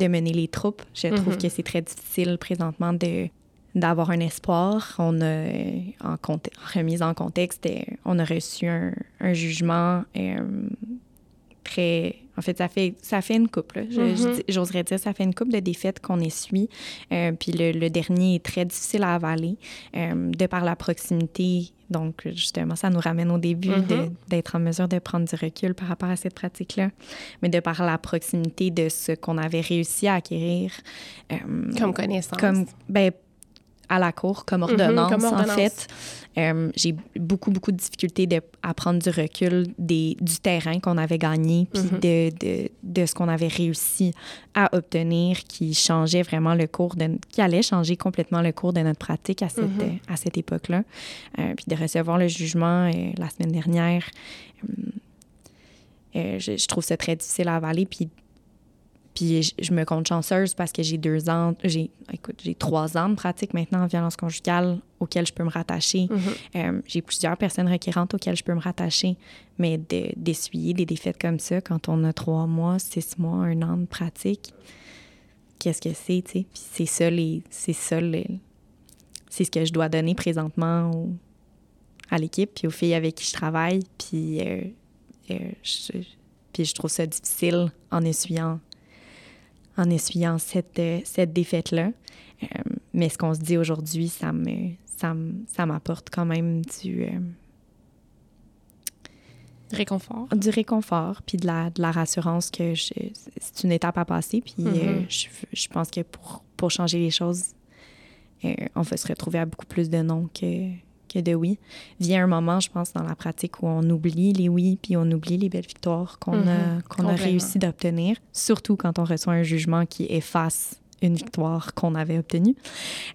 de mener les troupes. Je trouve Mhm. que c'est très difficile présentement de d'avoir un espoir. On a, en, remise en contexte, euh, on a reçu un, un jugement euh, En fait, ça fait, ça fait une je Mhm. J'oserais dire, ça fait une coupe de défaites qu'on essuie. Euh, puis le, le dernier est très difficile à avaler euh, de par la proximité. Donc, justement, ça nous ramène au début Mhm. d'être en mesure de prendre du recul par rapport à cette pratique-là. Mais de par la proximité de ce qu'on avait réussi à acquérir. euh, Comme connaissance. comme ben à la cour comme ordonnance, Mhm, comme en ordonnance. fait Euh, j'ai beaucoup beaucoup de difficultés de, à prendre du recul des, du terrain qu'on avait gagné puis Mhm. de, de, de ce qu'on avait réussi à obtenir qui changeait vraiment le cours de qui allait changer complètement le cours de notre pratique à cette Mhm. à cette époque-là Euh, puis de recevoir le jugement euh, la semaine dernière je, je trouve ça très difficile à avaler puis puis je, je me compte chanceuse parce que j'ai deux ans, j'ai, écoute, j'ai trois ans de pratique maintenant en violence conjugale auxquelles je peux me rattacher. Mhm. Euh, j'ai plusieurs personnes requérantes auxquelles je peux me rattacher. Mais de- d'essuyer des défaites comme ça quand on a trois mois, six mois, un an de pratique, qu'est-ce que c'est, tu sais? Puis c'est ça, les, c'est ça, le- c'est ce que je dois donner présentement au- à l'équipe puis aux filles avec qui je travaille. Puis, euh, euh, je, puis je trouve ça difficile en essuyant en essuyant cette, euh, cette défaite-là. Euh, mais ce qu'on se dit aujourd'hui, ça me ça m'apporte quand même du, euh, Réconfort. du réconfort puis de la, de la rassurance que je- c'est une étape à passer. Puis euh, Mhm. je, je pense que pour, pour changer les choses, euh, on va se retrouver à beaucoup plus de non que, que de oui. Vient un moment, je pense, dans la pratique où on oublie les oui puis on oublie les belles victoires qu'on a, Mhm. qu'on a réussi d'obtenir, surtout quand on reçoit un jugement qui efface une victoire qu'on avait obtenue.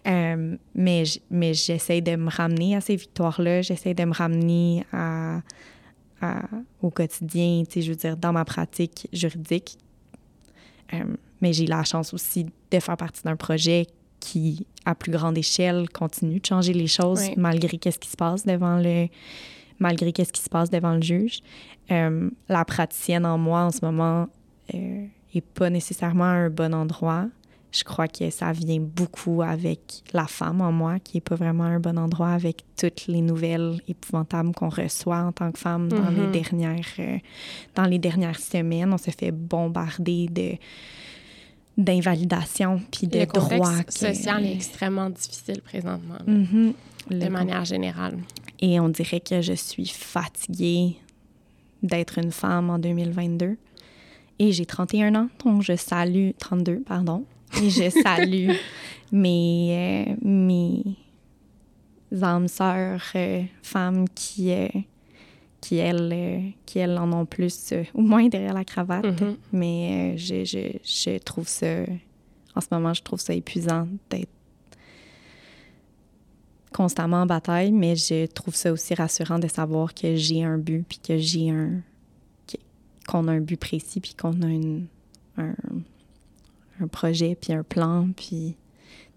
Euh, mais mais j'essaie de me ramener à ces victoires-là, j'essaie de me ramener à, à- au quotidien, tu sais, je veux dire, dans ma pratique juridique. Euh, mais j'ai la chance aussi de faire partie d'un projet qui, à plus grande échelle, continue de changer les choses Oui. malgré qu'est-ce qui se passe devant le malgré qu'est-ce qui se passe devant le juge. Euh, la praticienne en moi en ce moment euh, est pas nécessairement à un bon endroit. Je crois que ça vient beaucoup avec la femme en moi, qui est pas vraiment à un bon endroit avec toutes les nouvelles épouvantables qu'on reçoit en tant que femme dans les Mhm. dernières euh, dans les dernières semaines. On se fait bombarder de d'invalidation puis de Le contexte droits que- social est extrêmement difficile présentement, là, Mhm. de Le manière générale. et on dirait que je suis fatiguée d'être une femme en 2022. Et j'ai 31 ans, donc je salue, 32, pardon, et je salue mes, euh, mes âmes sœurs, euh, femmes qui, euh, qui, elles, euh, qui, elles, en ont plus, euh, au moins derrière la cravate. Mhm. Mais euh, je, je, je trouve ça, en ce moment, je trouve ça épuisant d'être constamment en bataille, mais je trouve ça aussi rassurant de savoir que j'ai un but, puis que j'ai un. qu'on a un but précis, puis qu'on a une, un, un projet, puis un plan, puis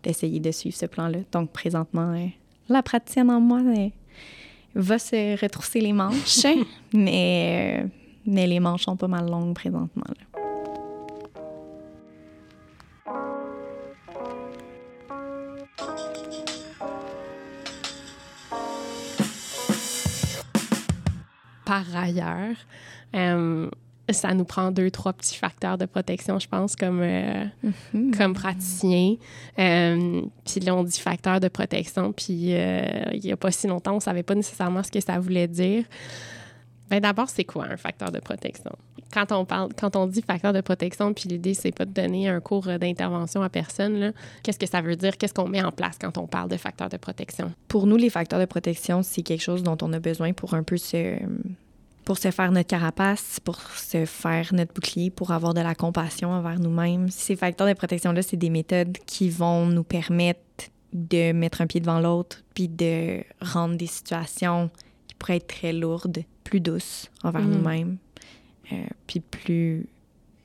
d'essayer de suivre ce plan-là. Donc, présentement, la praticienne en moi va se retrousser les manches, mais, euh, mais les manches sont pas mal longues présentement. là. Par ailleurs, euh, ça nous prend deux, trois petits facteurs de protection, je pense, comme, euh, mm-hmm. comme praticien. Euh, puis là, on dit facteur de protection, puis euh, il n'y a pas si longtemps, on ne savait pas nécessairement ce que ça voulait dire. Ben d'abord, c'est quoi un facteur de protection? Quand on parle, quand on dit facteur de protection, puis l'idée, c'est pas de donner un cours d'intervention à personne, qu'est-ce que ça veut dire? Qu'est-ce qu'on met en place quand on parle de facteur de protection? Pour nous, les facteurs de protection, c'est quelque chose dont on a besoin pour un peu se pour se faire notre carapace, pour se faire notre bouclier, pour avoir de la compassion envers nous-mêmes. Ces facteurs de protection-là, c'est des méthodes qui vont nous permettre de mettre un pied devant l'autre, puis de rendre des situations qui pourraient être très lourdes, plus douces envers mm. nous-mêmes, euh, puis plus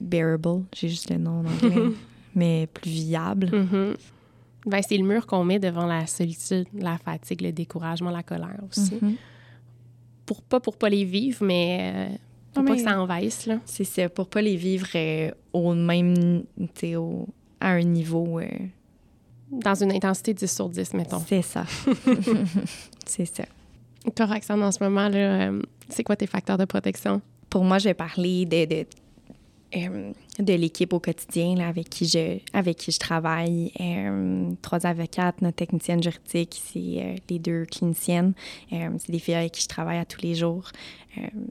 bearable, j'ai juste le nom en anglais, mais plus viable. Mm-hmm. Ben, c'est le mur qu'on met devant la solitude, la fatigue, le découragement, la colère aussi. Mm-hmm pour pas pour pas les vivre, mais euh, pour pas que ça envahisse. Là. C'est ça, pour pas les vivre euh, au même, au, à un niveau... Euh, Dans une intensité 10 sur 10, mettons. C'est ça. c'est ça. Toi, Roxane, en ce moment, là, c'est quoi tes facteurs de protection? Pour moi, je vais parler de, de euh, de l'équipe au quotidien avec, qui je, avec qui je travaille. Euh, trois avocates, notre technicienne juridique, c'est euh, les deux cliniciennes. c'est des filles avec qui je travaille à tous les jours.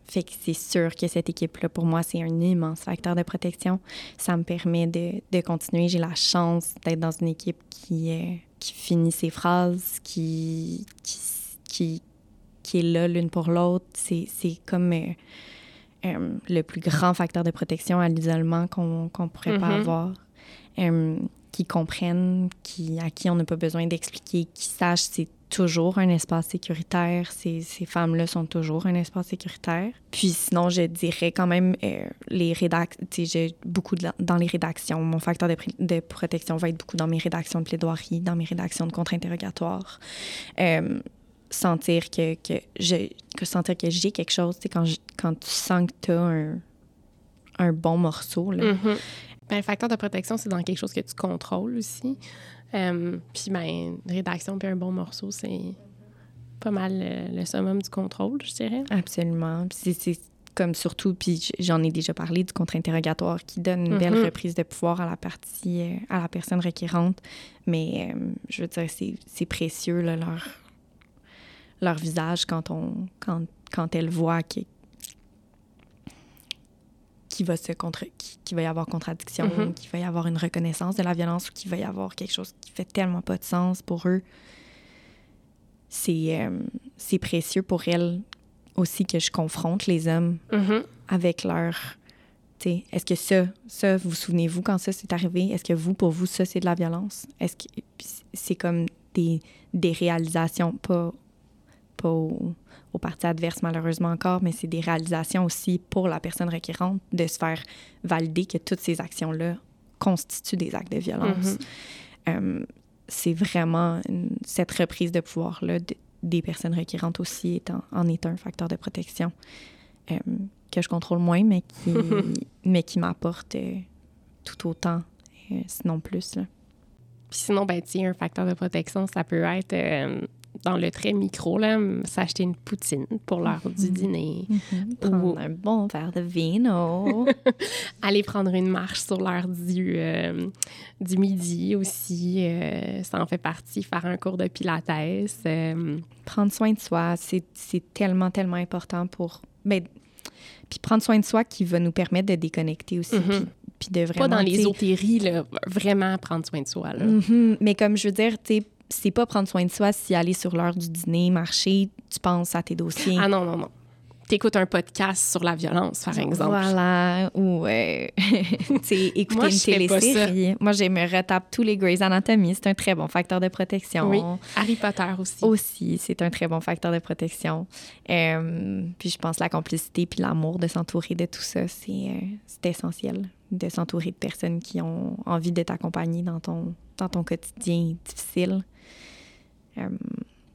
fait que c'est sûr que cette équipe-là, pour moi, c'est un immense facteur de protection. Ça me permet de, de continuer. J'ai la chance d'être dans une équipe qui, qui finit ses phrases, qui, qui, qui, qui est là l'une pour l'autre. C'est comme euh, le plus grand facteur de protection à l'isolement qu'on ne pourrait pas mm-hmm. avoir. Euh, qui comprennent, qui, à qui on n'a pas besoin d'expliquer, qui sachent c'est toujours un espace sécuritaire. Ces, ces femmes-là sont toujours un espace sécuritaire. Puis sinon, je dirais quand même euh, les rédactions, j'ai beaucoup dans les rédactions. Mon facteur de, de, protection va être beaucoup dans mes rédactions de plaidoirie, dans mes rédactions de contre-interrogatoire sentir que, que, je, que sentir que j'ai quelque chose, c'est quand, quand tu sens que tu as un, un, bon morceau. Là. Mm-hmm. ben, le facteur de protection, c'est dans quelque chose que tu contrôles aussi. Euh, puis, ben, rédaction puis un bon morceau, c'est pas mal le, summum du contrôle, je dirais. Absolument. C'est comme surtout, puis j'en ai déjà parlé du contre-interrogatoire qui donne une belle mm-hmm. reprise de pouvoir à la partie, euh, à la personne requérante. Mais euh, je veux dire, c'est précieux, là, leur, leur visage quand, on, quand, quand elles voient qu'il va, se contre, qui, va y avoir contradiction, mm-hmm. qu'il va y avoir une reconnaissance de la violence ou qu'il va y avoir quelque chose qui fait tellement pas de sens pour eux. C'est euh, précieux pour elles aussi que je confronte les hommes mm-hmm. avec leur... Est-ce que ça, ça, vous souvenez-vous quand ça s'est arrivé? Est-ce que vous, pour vous, ça, c'est de la violence? Est-ce que c'est comme des, des réalisations, pas pas aux, parties adverses malheureusement encore, mais c'est des réalisations aussi pour la personne requérante de se faire valider que toutes ces actions-là constituent des actes de violence. Mm-hmm. Euh, c'est vraiment cette reprise de pouvoir-là des personnes requérantes aussi étant, en est un facteur de protection euh, que je contrôle moins, mais qui, mais qui m'apporte euh, tout autant, sinon plus. Là. Puis sinon, ben, un facteur de protection, ça peut être dans le très micro, là, s'acheter une poutine pour l'heure du mhm. dîner. Mhm. Prendre un bon verre de vino. Aller prendre une marche sur l'heure du, euh, du midi aussi. Euh, ça en fait partie. Faire un cours de pilates. Euh. Prendre soin de soi, c'est tellement, tellement important pour... Ben, puis prendre soin de soi qui va nous permettre de déconnecter aussi. Mhm. puis, de vraiment, Pas dans l'ésotérie, là, vraiment prendre soin de soi. Là. Mais comme je veux dire, tu c'est pas prendre soin de soi si aller sur l'heure du dîner, marcher, tu penses à tes dossiers. Ah non, non, non. T'écoutes un podcast sur la violence, par exemple. Voilà. Ou, euh, écouter une télésérie. Moi, je me retape tous les Grey's Anatomy. C'est un très bon facteur de protection. Oui. Harry Potter aussi. Aussi, c'est un très bon facteur de protection. Euh, puis je pense la complicité puis l'amour de s'entourer de tout ça, c'est euh, essentiel. De s'entourer de personnes qui ont envie de t'accompagner dans ton, dans ton quotidien difficile. Euh,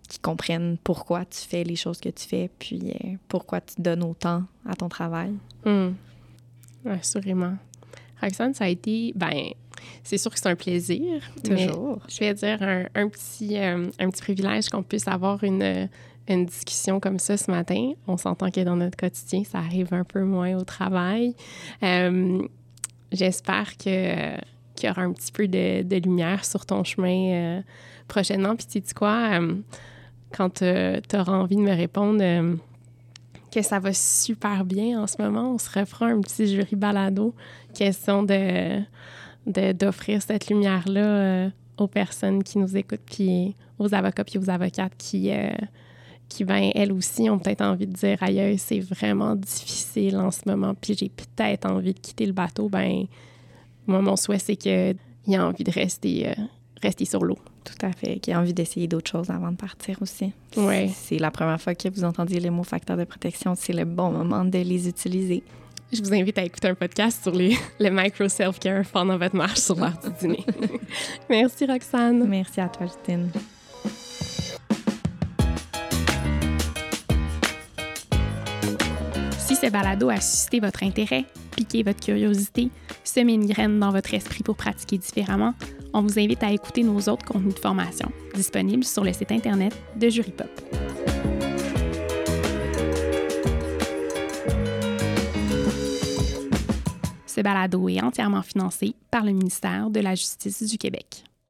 qui comprennent pourquoi tu fais les choses que tu fais, puis euh, pourquoi tu donnes autant à ton travail. Mmh. Assurément. Roxane, ça a été, ben, c'est sûr que c'est un plaisir. Toujours. je vais dire un, petit, euh, un petit privilège qu'on puisse avoir une, une discussion comme ça ce matin. On s'entend que dans notre quotidien, ça arrive un peu moins au travail. Euh, j'espère que qu'il y aura un petit peu de, lumière sur ton chemin euh, prochainement. Puis tu sais quoi, euh, quand tu auras envie de me répondre que ça va super bien en ce moment, on se refera un petit jury balado. Question de d'offrir cette lumière-là aux personnes qui nous écoutent, puis aux avocats, puis aux avocates qui qui, ben, elles aussi, ont peut-être envie de dire aïe, c'est vraiment difficile en ce moment, puis j'ai peut-être envie de quitter le bateau, ben, moi, mon souhait, c'est qu'il ait envie de rester, euh, rester sur l'eau. Tout à fait, qu'il ait envie d'essayer d'autres choses avant de partir aussi. Oui. C'est la première fois que vous entendiez les mots facteurs de protection, c'est le bon moment de les utiliser. Je vous invite à écouter un podcast sur les, le micro self-care pendant votre marche sur l'heure du dîner. Merci, Roxane. Merci à toi, Justine. Ce balado a suscité votre intérêt, piqué votre curiosité, semé une graine dans votre esprit pour pratiquer différemment, on vous invite à écouter nos autres contenus de formation disponibles sur le site Internet de Jurypop. Ce balado est entièrement financé par le ministère de la Justice du Québec.